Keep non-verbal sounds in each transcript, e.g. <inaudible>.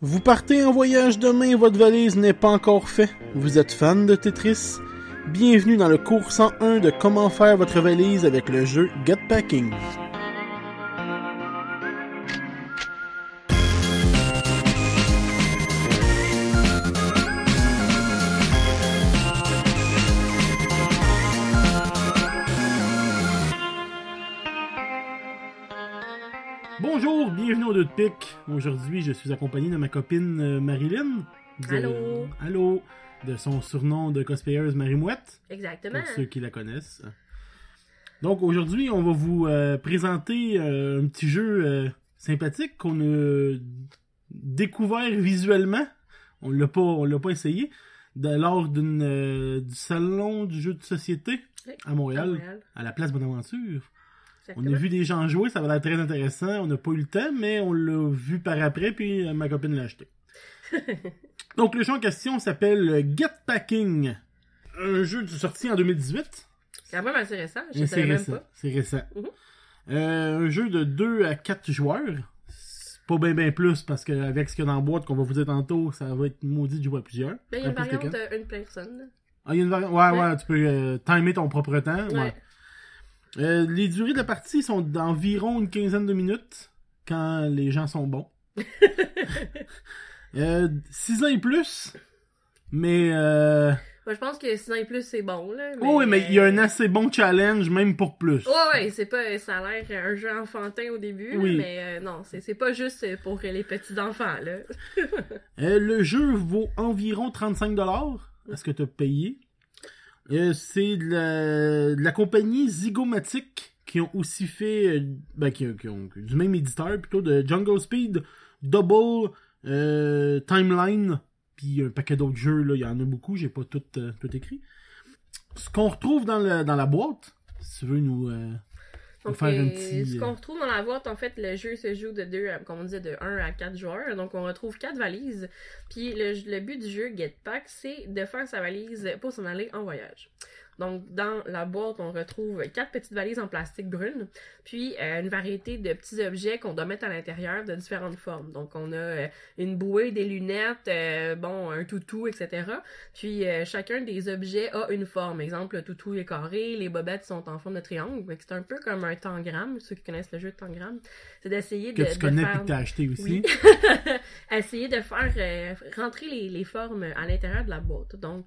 Vous partez en voyage demain et votre valise n'est pas encore faite. Vous êtes fan de Tetris? Bienvenue dans le cours 101 de comment faire votre valise avec le jeu Get Packing. 2 de pique. Aujourd'hui, je suis accompagné de ma copine euh, Marilyn. De- Allô? Allô? De son surnom de cosplayeuse Marie-Mouette, Exactement. pour ceux qui la connaissent. Donc aujourd'hui, on va vous euh, présenter euh, un petit jeu euh, sympathique qu'on a découvert visuellement. On l'a pas, on l'a pas essayé. De, lors d'une, du salon du jeu de société à Montréal, À Montréal. à la place Bonaventure. On a vu des gens jouer, ça va l'air très intéressant. On n'a pas eu le temps, mais on l'a vu par après, puis euh, ma copine l'a acheté. <laughs> Donc, le jeu en question s'appelle euh, Get Packing. Un jeu sorti en 2018. C'est quand même assez récent. Je Et savais C'est même récent. pas. C'est récent. Mhm. Euh, un jeu de 2 à 4 joueurs. Pas bien bien plus, parce qu'avec ce qu'il y a dans la boîte qu'on va vous dire tantôt, ça va être maudit de jouer à plusieurs. Mais il y a une variante une personne. Ah, il y a une variante. Ouais, ouais, Ouais. tu peux euh, timer ton propre temps. Ouais. Ouais. Euh, les durées de la partie sont d'environ une quinzaine de minutes quand les gens sont bons. <laughs> euh, 6 ans et plus, mais... Euh... Moi, je pense que 6 ans et plus, c'est bon. Là, mais, oh oui, mais il y a un euh, assez bon challenge même pour plus. Ouais, ouais, c'est pas, ça a l'air un jeu enfantin au début, là, Oui. mais euh, non, c'est c'est pas juste pour les petits enfants, là. <laughs> Euh, le jeu vaut environ 35$ à ce que tu as payé? Euh, c'est de la, la compagnie Zygomatic qui ont aussi fait, euh, ben, qui, ont du même éditeur plutôt, de Jungle Speed, Double, euh, Timeline, puis un paquet d'autres jeux, là, il y en a beaucoup, j'ai pas tout, tout écrit. Ce qu'on retrouve dans, le- dans la boîte, si tu veux nous Donc, faire euh, ce euh, qu'on retrouve dans la boîte, en fait, le jeu se joue de deux, comme on disait, de 1 à 4 joueurs. Donc, on retrouve quatre valises. Puis, le, le but du jeu Get Pack, c'est de faire sa valise pour s'en aller en voyage. Donc, dans la boîte, on retrouve quatre petites valises en plastique brune, puis euh, une variété de petits objets qu'on doit mettre à l'intérieur de différentes formes. Donc, on a euh, une bouée, des lunettes, euh, bon, un toutou, etc. Puis, chacun des objets a une forme. Exemple, le toutou est carré, les bobettes sont en forme de triangle. C'est un peu comme un tangram, ceux qui connaissent le jeu de tangram. C'est d'essayer de, que tu de connais faire... puis que t'as acheté aussi. Oui. <laughs> essayer de faire rentrer les, les formes à l'intérieur de la boîte. Donc,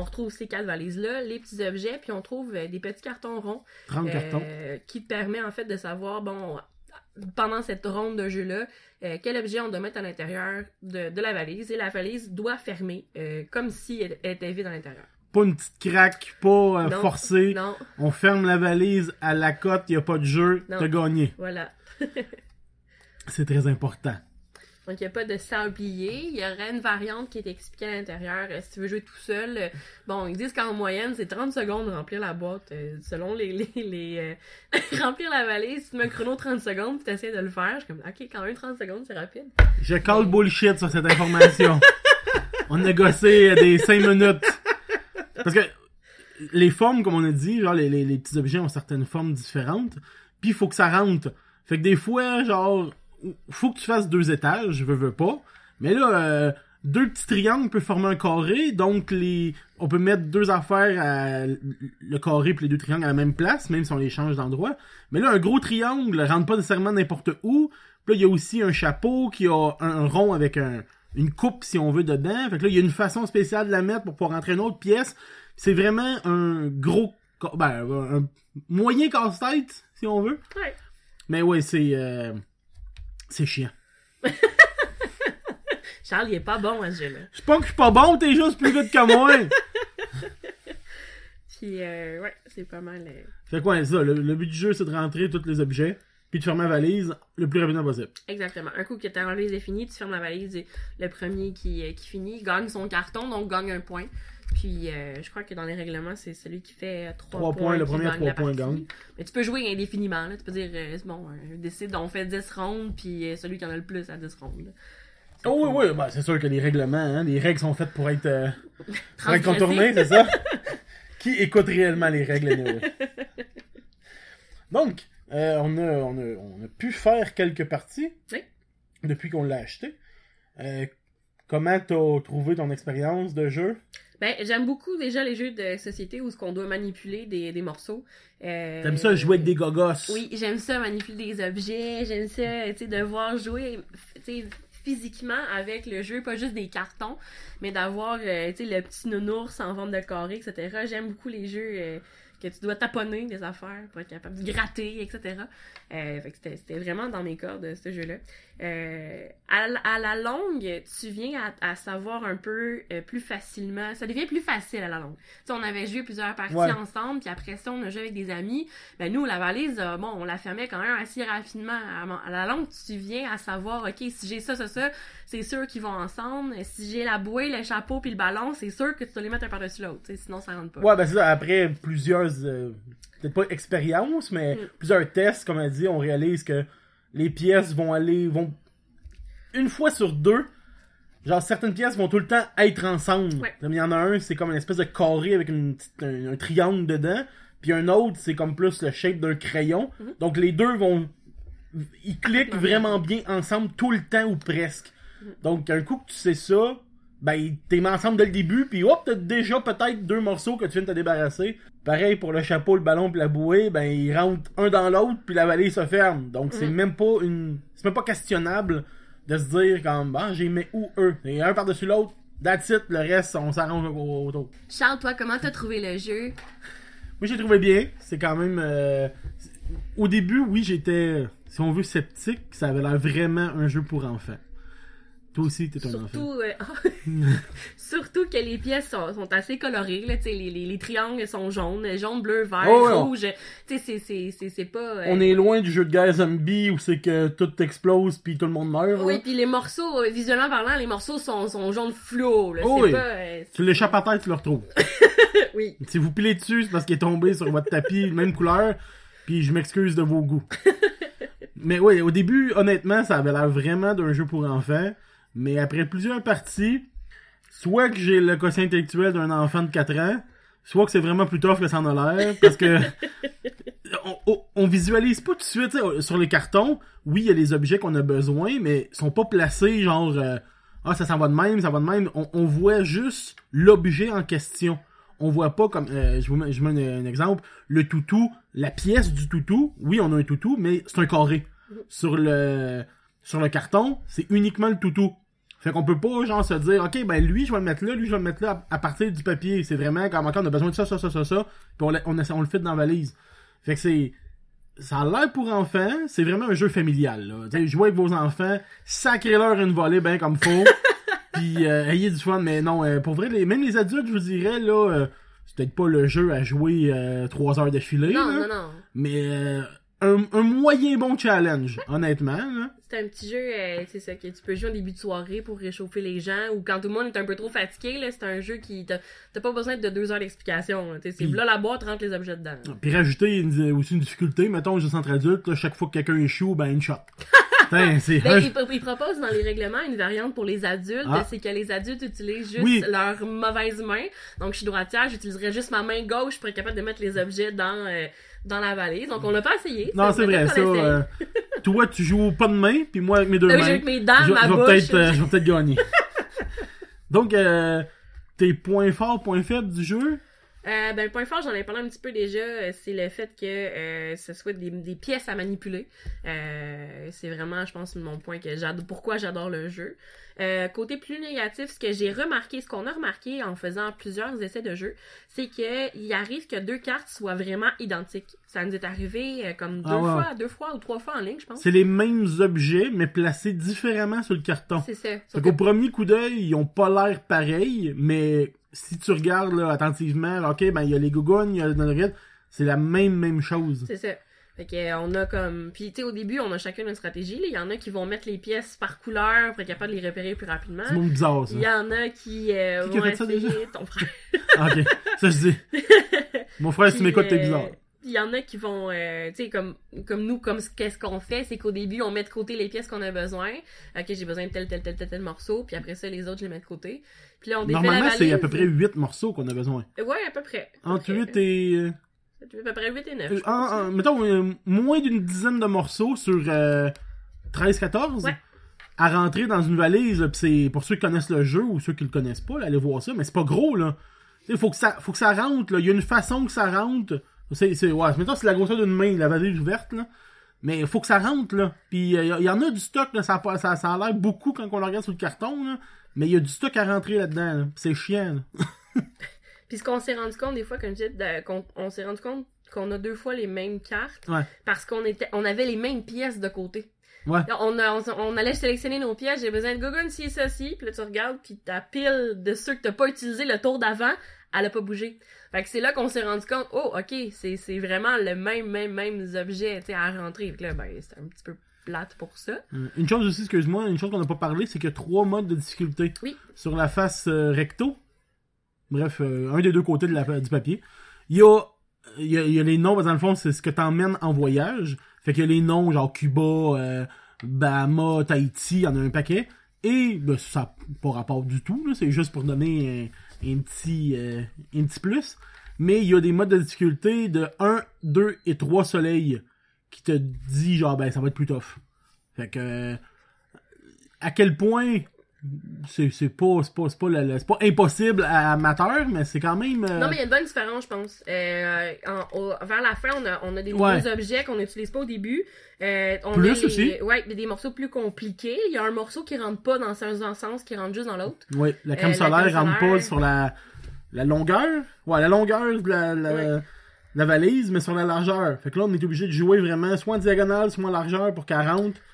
on retrouve ces quatre valises-là, les petits objets, puis on trouve euh, des petits cartons ronds 30 euh, cartons. qui te permet en fait de savoir, bon, pendant cette ronde de jeu-là, euh, quel objet on doit mettre à l'intérieur de, de la valise. Et la valise doit fermer euh, comme si elle, elle était vide à l'intérieur. Pas une petite craque, pas euh, Non. forcé. Non, On ferme la valise à la cote, il a pas de jeu, t'as gagné. voilà. <laughs> C'est très important. Donc, il n'y a pas de sablier. Il y aurait une variante qui est expliquée à l'intérieur. Euh, si tu veux jouer tout seul, euh, bon, ils disent qu'en moyenne, c'est 30 secondes de remplir la boîte. euh, selon les... les, <laughs> remplir la valise, si tu mets chrono 30 secondes, tu essaies de le faire. Je suis comme, OK, quand même 30 secondes, c'est rapide. Je call bullshit sur cette information. on a des 5 minutes. Parce que les formes, comme on a dit, genre les, les, les petits objets ont certaines formes différentes. Puis il faut que ça rentre. Fait que des fois, genre, faut que tu fasses deux étages, je veux, veux pas. Mais là, euh, deux petits triangles peuvent former un carré, donc les on peut mettre deux affaires à le carré puis les deux triangles à la même place, même si on les change d'endroit. Mais là, un gros triangle rentre pas nécessairement n'importe où. Puis là, il y a aussi un chapeau qui a un, rond avec un, une coupe, si on veut, dedans. Fait que là, il y a une façon spéciale de la mettre pour pouvoir rentrer une autre pièce. C'est vraiment un gros... Ben, un moyen casse-tête, si on veut. Ouais. Mais ouais, c'est... euh, c'est chiant. <laughs> Charles, il est pas bon à ce jeu-là. Je sais pas que je suis pas bon, t'es juste plus vite que moi. <laughs> Puis, euh, ouais, c'est pas mal. euh, fait quoi, ça, le, le but du jeu, c'est de rentrer tous les objets, puis de fermer la valise le plus rapidement possible. Exactement. Un coup que ta valise est finie, tu fermes la valise et le premier qui, euh, qui finit gagne son carton, donc gagne un point. Puis euh, je crois que dans les règlements, c'est celui qui fait euh, trois Trois points. points, le premier à gagne trois la points partie. gagne. Mais tu peux jouer indéfiniment. Là. Tu peux dire, euh, bon, euh, décide, on fait 10 rondes, puis celui qui en a le plus à 10 rondes. Oh oui, oui, ben, c'est sûr que les règlements, hein, les règles sont faites pour être, pour être contournées, c'est ça? <laughs> Qui écoute réellement les règles, anyway? Donc, on, a, on, a, on a pu faire quelques parties Oui. depuis qu'on l'a acheté. Comment t'as trouvé ton expérience de jeu? Ben, j'aime beaucoup déjà les jeux de société où ce qu'on doit manipuler des, des morceaux. Euh, T'aimes ça jouer avec des gogos? Oui, j'aime ça manipuler des objets, j'aime ça, tu sais, devoir jouer, tu sais, physiquement avec le jeu, pas juste des cartons, mais d'avoir, euh, tu sais, le petit nounours en forme de carré, etc. J'aime beaucoup les jeux euh, que tu dois taponner des affaires pour être capable de gratter, etc. Euh, fait que c'était, c'était vraiment dans mes cordes, ce jeu-là. Euh, à, la longue, tu viens à, à savoir un peu euh, plus facilement. Ça devient plus facile à la longue. Tu on avait joué plusieurs parties Ouais. ensemble, puis après ça, on a joué avec des amis. Ben nous, la valise, euh, bon, on la fermait quand même assez rapidement. À, à la longue, tu viens à savoir, ok, si j'ai ça, ça, ça, c'est sûr qu'ils vont ensemble. Si j'ai la bouée, le chapeau puis le ballon, c'est sûr que tu dois les mettre un par-dessus l'autre. Sinon, ça rentre pas. Ouais, ben c'est ça, après plusieurs, peut-être pas expériences, mais Mm. plusieurs tests, comme elle dit, on réalise que les pièces vont aller, vont, une fois sur deux, genre certaines pièces vont tout le temps être ensemble. Ouais. Comme il y en a un, c'est comme une espèce de carré avec une petite- un, un triangle dedans, puis un autre, c'est comme plus le shape d'un crayon. Mhm. Donc les deux vont, ils cliquent vraiment bien ensemble tout le temps ou presque. Mhm. Donc un coup que tu sais ça, ben t'es mis ensemble dès le début, puis hop, t'as déjà peut-être deux morceaux que tu viens de te débarrasser. Pareil pour le chapeau, le ballon, puis la bouée, ben ils rentrent un dans l'autre, puis la valise se ferme. Donc c'est Mhm. même pas une, c'est même pas questionnable de se dire comme, ah j'ai mis où eux, et un par dessus l'autre. That's it, le reste on s'arrange au- autour. Charles, toi, comment t'as trouvé le jeu? Moi j'ai trouvé bien, c'est quand même. euh, Au début, oui, j'étais, si on veut, sceptique. Ça avait l'air vraiment un jeu pour enfants. Toi aussi, t'es un enfant. Surtout, euh, <laughs> surtout que les pièces sont, sont assez colorées. Là, les, les, les triangles sont jaunes, jaune, bleu, vert, Oh, ouais, on- rouge. Sais, c'est- pas. euh, On est loin du jeu de guerre zombie où c'est que tout explose puis tout le monde meurt. Oui, puis les morceaux, euh, visuellement parlant, les morceaux sont, sont jaune fluo. Là. Oh, oui. pas. euh, Tu l'échappes à terre, tu le retrouves. <laughs> oui. si vous pilez dessus, c'est parce qu'il est tombé sur votre tapis, même couleur. Puis je m'excuse de vos goûts. <laughs> Mais oui, au début, honnêtement, ça avait l'air vraiment d'un jeu pour enfants. Mais après plusieurs parties, soit que j'ai le quotient intellectuel d'un enfant de 4 ans, soit que c'est vraiment plus tough que ça en a l'air. Parce que <laughs> on, on- on visualise pas tout de suite. Sur les cartons, oui, il y a les objets qu'on a besoin, mais ils sont pas placés genre euh, Ah, ça s'en va de même, ça va de même. On, on voit juste l'objet en question. On voit pas comme euh, je vous mets, je mets un, un exemple, le toutou, la pièce du toutou, oui, on a un toutou, mais c'est un carré. Sur le sur le carton, c'est uniquement le toutou. Fait qu'on peut pas genre se dire OK ben lui je vais le mettre là, lui je vais le mettre là à, à partir du papier, c'est vraiment comme OK, on a besoin de ça ça ça ça ça, puis on, le- on, on le fit dans la valise. Fait que c'est ça a l'air pour enfants, c'est vraiment un jeu familial là. Tu sais, jouez avec vos enfants, sacrez-leur une volée ben comme faut. <laughs> puis euh, ayez du fun mais non euh, pour vrai les, même les adultes je vous dirais là euh, c'est peut-être pas le jeu à jouer euh, trois heures d'affilée Non, là, non, non. mais euh, un, un moyen bon challenge honnêtement. C'est un petit jeu, euh, c'est ça, que tu peux jouer en début de soirée pour réchauffer les gens, ou quand tout le monde est un peu trop fatigué, là, c'est un jeu qui, t'as pas besoin de deux heures d'explication, c'est là la boîte, rentre les objets dedans. Puis rajouter une- aussi une difficulté, mettons, juste entre adultes, là, chaque fois que quelqu'un échoue, ben une shot. <laughs> Putain, c'est... Ben, il, il propose dans les règlements une variante pour les adultes, Ah. c'est que les adultes utilisent juste Oui. leur mauvaise main. Donc, je suis droitière, j'utiliserais juste ma main gauche pour être capable de mettre les objets dans, euh, dans la valise. Donc, on l'a pas essayé. Non, c'est vrai, ça. euh, toi, tu joues pas de main, puis moi, avec mes deux Là, mains, avec mes dents, je, ma je vais peut-être euh, peut-être gagner. <laughs> Donc, euh, tes points forts, points faibles du jeu? Euh, ben, le point fort, j'en ai parlé un petit peu déjà, euh, c'est le fait que euh, ce soit des, des pièces à manipuler. Euh, c'est vraiment, je pense, mon point que j'adore, pourquoi j'adore le jeu. Euh, côté plus négatif, ce que j'ai remarqué, ce qu'on a remarqué en faisant plusieurs essais de jeu, c'est que il arrive que deux cartes soient vraiment identiques. Ça nous est arrivé euh, comme deux Ah ouais. fois, deux fois ou trois fois en ligne, je pense. C'est les mêmes objets, mais placés différemment sur le carton. C'est ça. Qu'au que- premier coup d'œil, ils ont pas l'air pareils, mais si tu regardes là, attentivement, là, ok, ben il y a les gougounes, il y a le nugget, c'est la même même chose. C'est ça. Fait que, euh, on a comme. Puis, tu sais, au début, on a chacun une stratégie. là. Il y en a qui vont mettre les pièces par couleur pour être capable de les repérer plus rapidement. C'est mon bizarre ça. Il y en a qui euh, Qui qui a vont fait ça, déjà? Ton frère. Ah, ok, ça je dis. <laughs> Mon frère, si tu m'écoutes, t'es euh, bizarre. Il y en a qui vont, euh, tu sais, comme, comme nous, comme ce- qu'est-ce qu'on fait, c'est qu'au début, on met de côté les pièces qu'on a besoin. Ok, j'ai besoin de tel, tel, tel, tel, tel morceau. Puis après ça, les autres, je les mets de côté. Puis là, on Normalement, c'est à peu près 8 morceaux qu'on a besoin. Ouais, à peu près. À peu Entre près. 8 et. À peu près 8 et 9. euh, en- en- mettons, euh, moins d'une dizaine de morceaux sur euh, 13-14. Ouais. à rentrer dans une valise, c'est pour ceux qui connaissent le jeu ou ceux qui le connaissent pas, là, allez voir ça, mais c'est pas gros, là. Il faut que ça, faut que ça rentre, là. Il y a une façon que ça rentre. C'est, c'est, ouais, c'est la grosseur d'une main, la valise ouverte, là. Mais il faut que ça rentre, là. Puis il y, en a du stock, là. Ça, ça, ça a l'air beaucoup quand on le regarde sur le carton, là. Mais il y a du stock à rentrer là-dedans, là. C'est chiant, là. <laughs> Puis ce qu'on s'est rendu compte des fois, comme je qu'on on s'est rendu compte qu'on a deux fois les mêmes cartes Ouais. parce qu'on était, on avait les mêmes pièces de côté. Ouais. On, a- on, on allait sélectionner nos pièces, j'ai besoin de Gogun ci, ça, ci, puis là tu regardes, puis ta pile de ceux que t'as pas utilisé le tour d'avant, elle a pas bougé. Fait que c'est là qu'on s'est rendu compte, oh ok, c'est c'est vraiment le même, même, même objet, tu à rentrer. Fait que là, ben, c'était un petit peu plate pour ça. Euh, Une chose aussi, excuse-moi, une chose qu'on n'a pas parlé, c'est qu'il y a trois modes de difficulté. Oui. Sur la face euh, recto, bref, euh, un des deux côtés de la, du papier, il y a, il y a, il y a les que dans le fond, c'est ce que t'emmènes en voyage. Fait a les noms, genre Cuba, euh, Bahama, Tahiti, il y en a un paquet. Et ben, ça pas rapport du tout, c'est juste pour donner un, un petit, euh, un petit plus. Mais il y a des modes de difficulté de 1, 2 et 3 soleils qui te dit genre ben ça va être plus tough. Fait que euh, à quel point c'est c'est pas c'est pas c'est pas, pas impossible à amateur mais c'est quand même euh, Non, mais il y a une bonne différence, je pense. Euh, en- au- vers la fin, on a, on a des Ouais. nouveaux objets qu'on n'utilise pas au début. Euh, on Plus a les- aussi. Ouais, des morceaux plus compliqués. Il y a un morceau qui rentre pas dans un sens, qui rentre juste dans l'autre. ouais, la crème Euh, la solaire crème rentre pas sur la la longueur ouais la longueur de la, la, Ouais. la valise mais sur la largeur fait que là on est obligé de jouer vraiment soit en diagonale soit en largeur pour qu'elle rentre c'est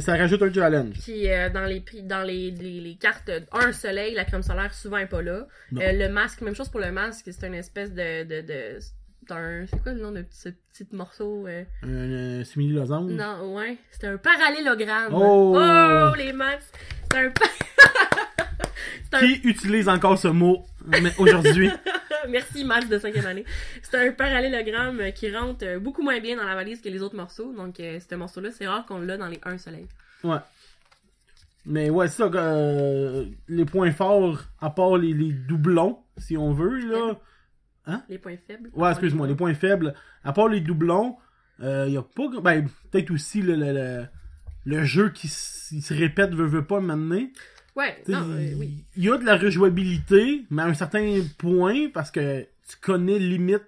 ça rajoute un challenge Puis euh, dans les dans les, les, les cartes, euh, un soleil, la crème solaire souvent est pas là. Euh, le masque, même chose pour le masque, c'est une espèce de de, de c'est un, c'est quoi le nom de ce petit morceau euh? un, un simili losange Non, ouais, c'est un parallélogramme. Oh! Oh, les masques, c'est un <laughs> qui utilise encore ce mot mais aujourd'hui? <laughs> Merci, Max de 5e année. C'est un parallélogramme euh, qui rentre euh, beaucoup moins bien dans la valise que les autres morceaux. Donc, euh, ce morceau-là, c'est rare qu'on l'a dans les 1 soleil. Ouais. Mais ouais, c'est ça, euh, les points forts, à part les, les doublons, si on veut, là. Les points faibles. Ouais, excuse-moi, les points faibles, à part les doublons, il y a pas. Ben, peut-être aussi le, le, le, le jeu qui se répète, veut, veut pas m'amener. Ouais, non, euh, oui. Il y a de la rejouabilité, mais à un certain point, parce que tu connais limite,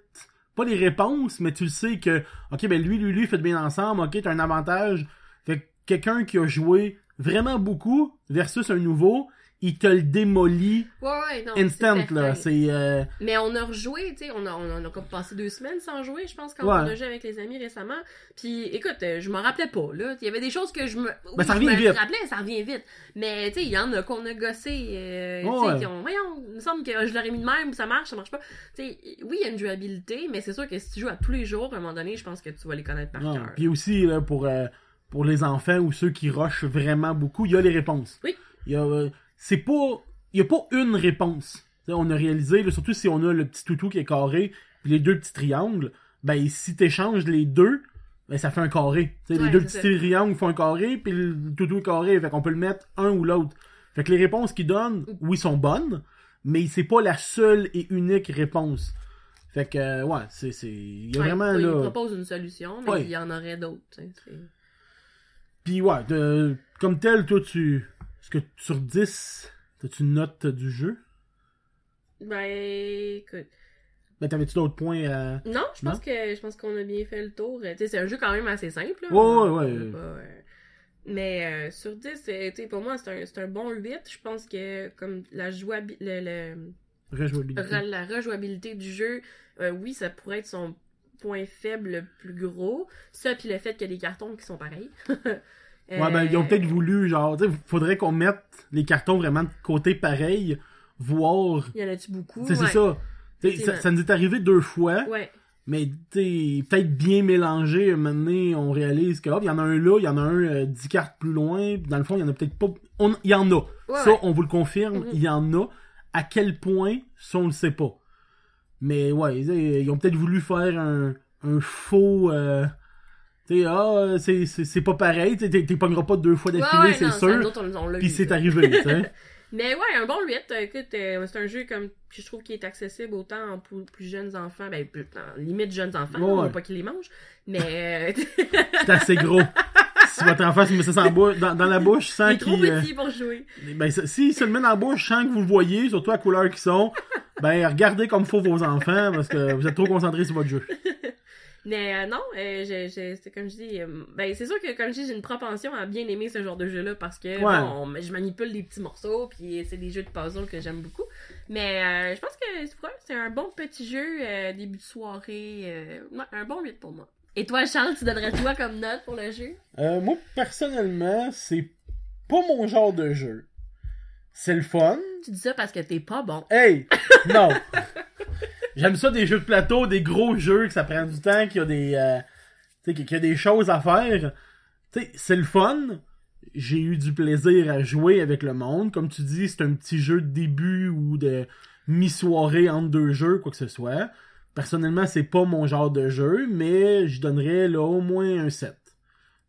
pas les réponses, mais tu le sais que, ok, ben lui, lui, lui, faites bien ensemble, ok, t'as un avantage. Fait que quelqu'un qui a joué vraiment beaucoup versus un nouveau, il te le démolit Ouais, ouais, non. instant, là. C'est. euh, Mais on a rejoué, tu sais, on a, on, a, comme passé deux semaines sans jouer, je pense, quand Ouais. on a joué avec les amis récemment. Puis, écoute, euh, je m'en rappelais pas, là. Il y avait des choses que je me. oui, ça je revient me vite. rappelais, ça revient vite. Mais, tu sais, il y en a qu'on a gossé, euh, qui ont. Voyons, il me semble que je l'aurais mis de même, ça marche, ça marche pas. Tu sais, oui, il y a une jouabilité, mais c'est sûr que si tu joues à tous les jours, à un moment donné, je pense que tu vas les connaître par cœur. Puis aussi, là, pour, euh, pour les enfants ou ceux qui rushent vraiment beaucoup, il y a les réponses. Oui. Il y a. c'est pas. Il y a pas une réponse. T'sais, on a réalisé, là, surtout si on a le petit toutou qui est carré, puis les deux petits triangles, ben si t'échanges les deux, ben ça fait un carré. T'sais, les deux petits triangles font un carré, puis le toutou est carré, fait qu'on peut le mettre un ou l'autre. Fait que les réponses qu'il donne, oui, sont bonnes, mais c'est pas la seule et unique réponse. Fait que, euh, ouais, c'est. Il y a Ouais, vraiment, ça, Il là... propose une solution, mais Ouais. il y en aurait d'autres. tu Puis ouais, de- comme tel, toi, tu. Est-ce que sur 10, t'as-tu une note du jeu? Ben, écoute. Ben, t'avais-tu d'autres points à. Non, je pense que je pense qu'on a bien fait le tour. Euh, Tu sais, c'est un jeu quand même assez simple. là. Ouais, ouais, ouais. pas, euh, Mais euh, sur 10, c'est- tu sais, pour moi, c'est un, c'est un bon 8. Je pense que comme la jouabilité, le, Rejouabilité. le- la rejouabilité du jeu, euh, oui, ça pourrait être son point faible le plus gros. Ça, puis le fait qu'il y a des cartons qui sont pareils. <laughs> Ouais, ben, ils ont Euh, peut-être voulu, genre, tu sais, faudrait qu'on mette les cartons vraiment de côté pareil, voir. Il y en a-tu beaucoup? Ouais. c'est ça. Ça. Ça nous est arrivé deux fois, Ouais. mais tu peut-être bien mélangé. Un moment donné, on réalise que, hop, il y en a un là, il y en a un euh, 10 cartes plus loin, dans le fond, il y en a peut-être pas. on- Il y en a. Ouais, ça, on vous le confirme, Mhm. il y en a. À quel point, ça, on le sait pas. Mais ouais, ils ils ont peut-être voulu faire un, un faux. euh, ah, c'est- c'est pas pareil, t'es pogneras pas deux fois d'affilée, ouais, c'est sûr. Puis c'est arrivé. <laughs> Mais ouais, un bon 8. euh, Écoute, euh, c'est un jeu comme je trouve qui est accessible autant en plus, plus jeunes enfants, ben plus, limite jeunes enfants, Ouais, veut pas qu'ils les mangent, mais <laughs> euh, C'est assez gros. <laughs> si votre enfant se met ça en dans, dans la bouche sans trop qu'il... euh, petit pour jouer. Ben, s'il se le met dans la bouche sans que vous le voyez, surtout à la couleur qu'ils sont, ben, regardez comme faut vos enfants parce que vous êtes trop concentrés sur votre jeu. Mais euh, non, euh, je, je, c'est comme je dis, euh, ben c'est sûr que comme je dis, j'ai une propension à bien aimer ce genre de jeu-là parce que Ouais. bon, on- je manipule des petits morceaux puis c'est des jeux de puzzle que j'aime beaucoup. Mais je pense que c'est un bon petit jeu début de soirée, ouais, un bon 8 pour moi. Et toi Charles, tu donnerais quoi comme note pour le jeu? Euh, moi, personnellement, c'est pas mon genre de jeu. C'est le fun. Tu dis ça parce que t'es pas bon. Hey! Non! <laughs> J'aime ça des jeux de plateau, des gros jeux, que ça prend du temps, qu'il y a des, euh, qu'il y a des choses à faire. Tu sais, c'est le fun. J'ai eu du plaisir à jouer avec le monde. Comme tu dis, c'est un petit jeu de début ou de mi-soirée entre deux jeux, quoi que ce soit. Personnellement, c'est pas mon genre de jeu, mais je donnerais là au moins un 7.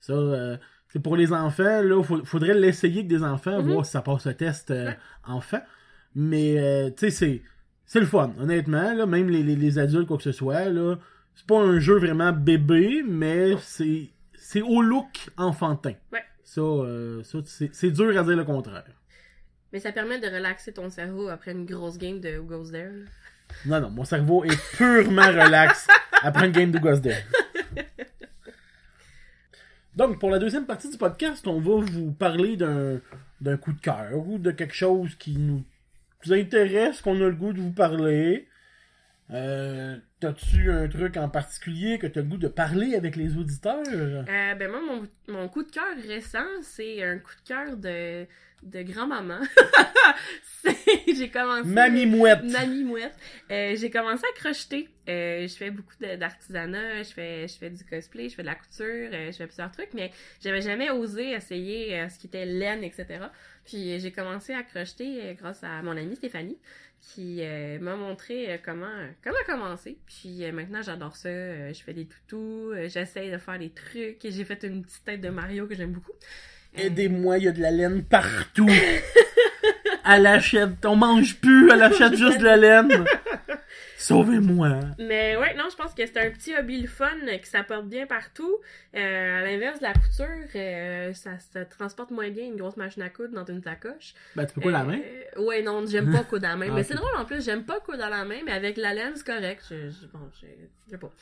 Ça, euh, c'est pour les enfants, là, faut- faudrait l'essayer avec des enfants, Mhm. voir si ça passe le test euh, Ouais. enfant. Mais, euh, tu sais, c'est, c'est le fun, honnêtement, là, même les, les, les adultes, quoi que ce soit, là, c'est pas un jeu vraiment bébé, mais c'est, c'est au look enfantin. Ouais. Ça, euh, ça c'est, c'est dur à dire le contraire. Mais ça permet de relaxer ton cerveau après une grosse game de Who Goes There. là. Non, non, mon cerveau est purement <laughs> relax après une game de Gosse Dead. Donc, pour la deuxième partie du podcast, on va vous parler d'un, d'un coup de cœur ou de quelque chose qui nous intéresse, qu'on a le goût de vous parler. Euh, T'as-tu un truc en particulier que t'as le goût de parler avec les auditeurs? Euh, ben moi, mon, mon coup de cœur récent, c'est un coup de cœur de, de grand-maman. <laughs> J'ai commencé... Mamie Mouette! Mamie Mouette. Euh, j'ai commencé à crocheter. Euh, je fais beaucoup d'artisanat, je fais, je fais du cosplay, je fais de la couture, je fais plusieurs trucs, mais j'avais jamais osé essayer ce qui était laine, etc. Puis euh, j'ai commencé à crocheter euh, grâce à mon amie Stéphanie, qui euh, m'a montré comment, comment commencer. Puis euh, maintenant, j'adore ça. Euh, je fais des toutous, j'essaye de faire des trucs. J'ai fait une petite tête de Mario que j'aime beaucoup. Aidez-moi, il y a de la laine partout. <laughs> elle achète, on mange plus, elle achète juste de la laine. <laughs> Sauvez-moi. Mais ouais, non, je pense que c'est un petit hobby le fun qui s'apporte bien partout. Euh, à l'inverse de la couture, euh, ça se transporte moins bien une grosse machine à coudre dans une sacoche. Ben, tu peux pas la main. Euh, ouais, non, j'aime pas coudre à la main. <laughs> Ah, mais c'est drôle en plus, j'aime pas coudre à la main, mais avec la laine, c'est correct. Je, je- bon, je, je sais pas.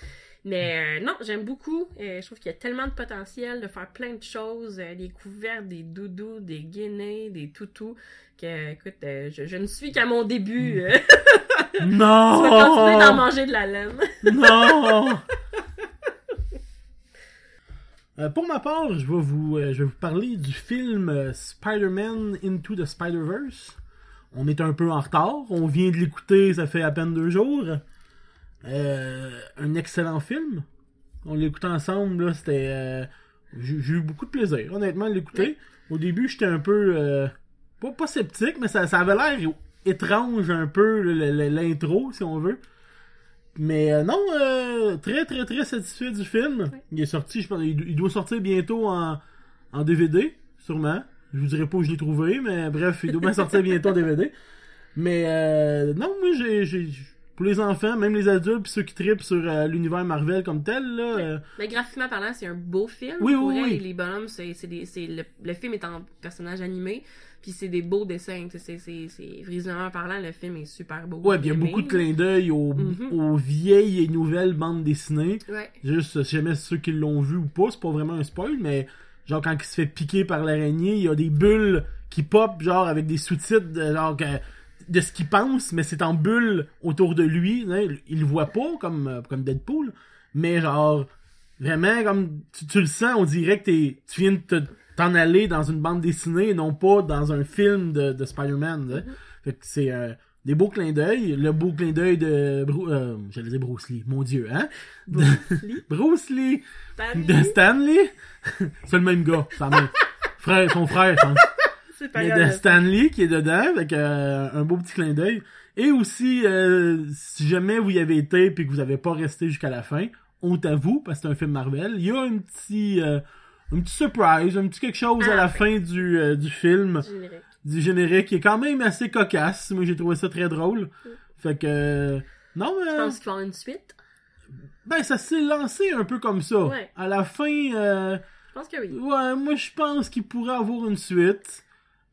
Mais euh, non, j'aime beaucoup. Je trouve qu'il y a tellement de potentiel de faire plein de choses. des couvertes, des doudous, des guinées, des toutous. Que, écoute, je, je ne suis qu'à mon début. <laughs> <laughs> je vais continuer d'en Non! manger de la laine. Non! <laughs> Euh, pour ma part, je vais vous, euh, je vais vous parler du film euh, Spider-Man Into the Spider-Verse. On est un peu en retard. On vient de l'écouter, ça fait à peine deux jours. Un excellent film. On l'écoutait ensemble, là, c'était... j'ai eu beaucoup de plaisir, honnêtement, à l'écouter. Au début, j'étais un peu... pas, pas sceptique, mais ça, ça avait l'air étrange un peu, l'intro, si on veut. Mais euh, non, euh, très très très satisfait du film. Il est sorti, je pense, il, doit sortir bientôt en, en DVD, sûrement. Je vous dirai pas où je l'ai trouvé, mais bref, il doit bien sortir bientôt en DVD. Mais euh, non, moi j'ai, pour les enfants, même les adultes, ceux qui tripent sur euh, l'univers Marvel comme tel, là, euh, Mais graphiquement parlant, c'est un beau film. Oui, oui, oui. Les bonhommes, c'est le, le film est en personnage animé, puis c'est des beaux dessins. tu sais, C'est, c'est, visuellement parlant, le film est super beau. ouais, il y a beaucoup de clins d'œil aux, Mhm. aux vieilles et nouvelles bandes dessinées. Ouais. Juste, si jamais ceux qui l'ont vu ou pas, c'est pas vraiment un spoil, mais genre quand il se fait piquer par l'araignée, il y a des bulles qui pop, genre avec des sous-titres de, genre, de ce qu'il pense, mais c'est en bulles autour de lui. hein, il le voit pas comme, euh, comme Deadpool, mais genre, vraiment, comme tu, tu le sens, on dirait que t'es, tu viens de te- t'en aller dans une bande dessinée et non pas dans un film de, de Spider-Man. hein. Fait que c'est euh, des beaux clins d'œil. Le beau clin d'œil de. Bru- euh, J'allais dire Bruce Lee, mon dieu, hein? Bruce Lee. <laughs> Bruce Lee Stanley, de Stanley. <laughs> c'est le même gars, la même. <laughs> Frère, son frère, je pense. c'est pas Mais grave. de Stanley qui est dedans, avec euh, un beau petit clin d'œil. Et aussi, euh, si jamais vous y avez été puis que vous n'avez pas resté jusqu'à la fin, honte à vous, parce que c'est un film Marvel, il y a un petit, un petit surprise, un petit quelque chose à Ah, la ouais. fin du, euh, du film, Générique. du générique, qui est quand même assez cocasse. Moi, j'ai trouvé ça très drôle. Fait que, euh, non, mais... Je pense qu'il va une suite? Ben, ça s'est lancé un peu comme ça. Ouais. À la fin, euh, Je pense que oui. Ouais, moi je pense qu'il pourrait avoir une suite.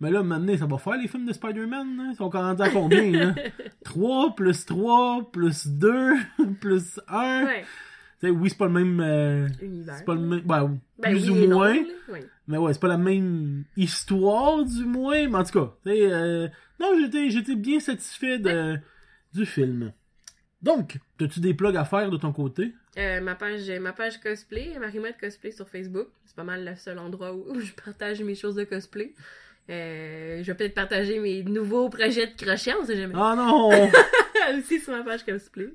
Mais là, maintenant, ça va faire les films de Spider-Man. hein? Ils sont quand à combien, <laughs> là? 3 plus 3 plus 2 <laughs> plus 1. Ouais, Oui, c'est pas le même. euh, univers. c'est pas le même. Ben, Ben plus oui ou moins. oui. Mais ouais, c'est pas la même histoire, du moins. Mais en tout cas, euh, non, j'étais, j'étais bien satisfait de, du film. Donc, as-tu des plugs à faire de ton côté? Euh, ma page ma page cosplay, Marimette Cosplay sur Facebook. C'est pas mal le seul endroit où, où <laughs> je partage mes choses de cosplay. Euh, je vais peut-être partager mes nouveaux projets de crochet, on sait jamais. Ah non! <laughs> Aussi sur ma page cosplay.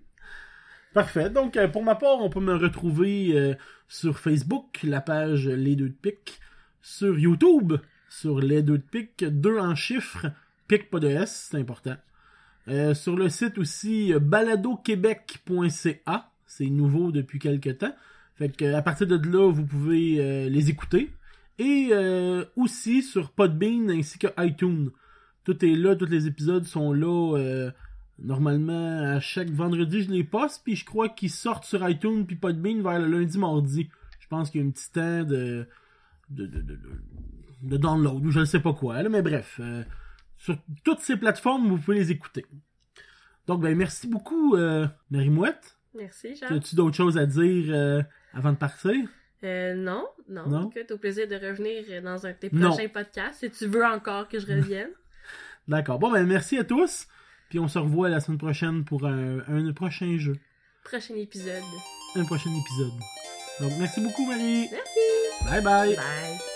Parfait. Donc, euh, pour ma part, on peut me retrouver euh, sur Facebook, la page Les Deux de Pique, sur YouTube, sur Les Deux de Pique, deux en chiffres, pique pas de S, c'est important. Euh, sur le site aussi, baladoquebec.ca, c'est nouveau depuis quelques temps. Fait que à partir de là, vous pouvez les écouter. Et aussi sur Podbean ainsi que iTunes. Tout est là, tous les épisodes sont là. Normalement, à chaque vendredi, je les poste, puis je crois qu'ils sortent sur iTunes puis Podbean vers le lundi, mardi. Je pense qu'il y a un petit temps de, de, de, de, de- download, ou je ne sais pas quoi, là, mais bref. euh, sur toutes ces plateformes, vous pouvez les écouter. Donc, ben, merci beaucoup, euh, Marie-Mouette. Merci, Jean. As-tu d'autres choses à dire euh, avant de partir? Euh, non, non. Non? Écoute, au plaisir de revenir dans un de tes Non. prochains podcasts. Si tu veux encore que je revienne. <laughs> D'accord. Bon, ben, merci à tous. Puis on se revoit la semaine prochaine pour un, un prochain jeu. Prochain épisode. Un prochain épisode. Donc, merci beaucoup, Marie. Merci. Bye bye. Bye.